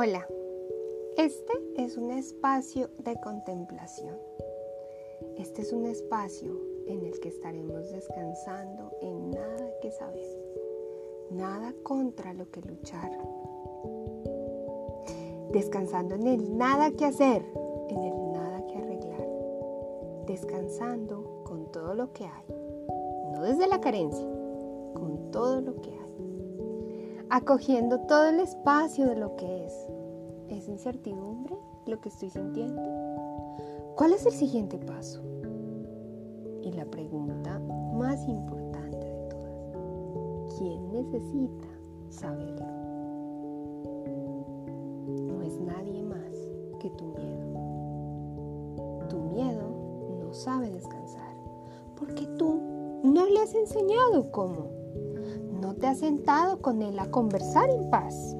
Hola, este es un espacio de contemplación. Este es un espacio en el que estaremos descansando en nada que saber, nada contra lo que luchar, descansando en el nada que hacer, en el nada que arreglar, descansando con todo lo que hay, no desde la carencia, con todo lo que hay acogiendo todo el espacio de lo que es. ¿Es incertidumbre lo que estoy sintiendo? ¿Cuál es el siguiente paso? Y la pregunta más importante de todas, ¿quién necesita saberlo? No es nadie más que tu miedo. Tu miedo no sabe descansar porque tú no le has enseñado cómo no te has sentado con él a conversar en paz.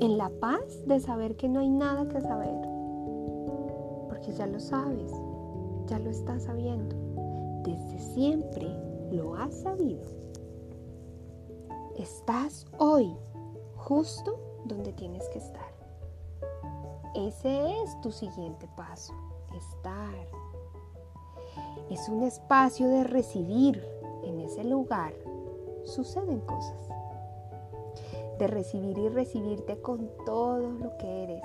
En la paz de saber que no hay nada que saber. Porque ya lo sabes, ya lo estás sabiendo. Desde siempre lo has sabido. Estás hoy justo donde tienes que estar. Ese es tu siguiente paso, estar. Es un espacio de recibir en ese lugar suceden cosas. De recibir y recibirte con todo lo que eres.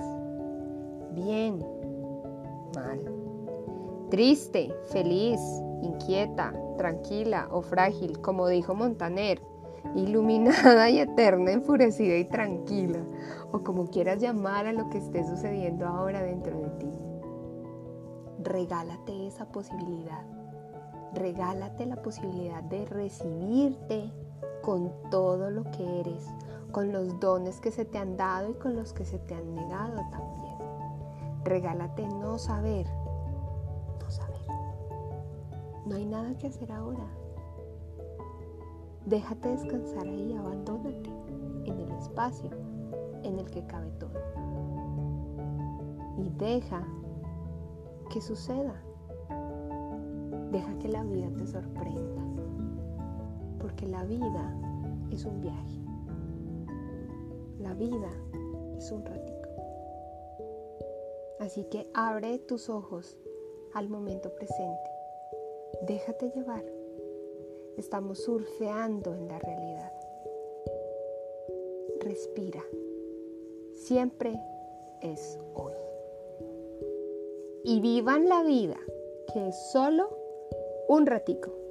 Bien, mal. Triste, feliz, inquieta, tranquila o frágil, como dijo Montaner. Iluminada y eterna, enfurecida y tranquila, o como quieras llamar a lo que esté sucediendo ahora dentro de ti. Regálate esa posibilidad. Regálate la posibilidad de recibirte con todo lo que eres, con los dones que se te han dado y con los que se te han negado también. Regálate no saber, no saber. No hay nada que hacer ahora. Déjate descansar ahí, abandónate en el espacio en el que cabe todo. Y deja que suceda. Deja que la vida te sorprenda porque la vida es un viaje. La vida es un ratito. Así que abre tus ojos al momento presente. Déjate llevar. Estamos surfeando en la realidad. Respira. Siempre es hoy. Y vivan la vida, que es solo un ratico.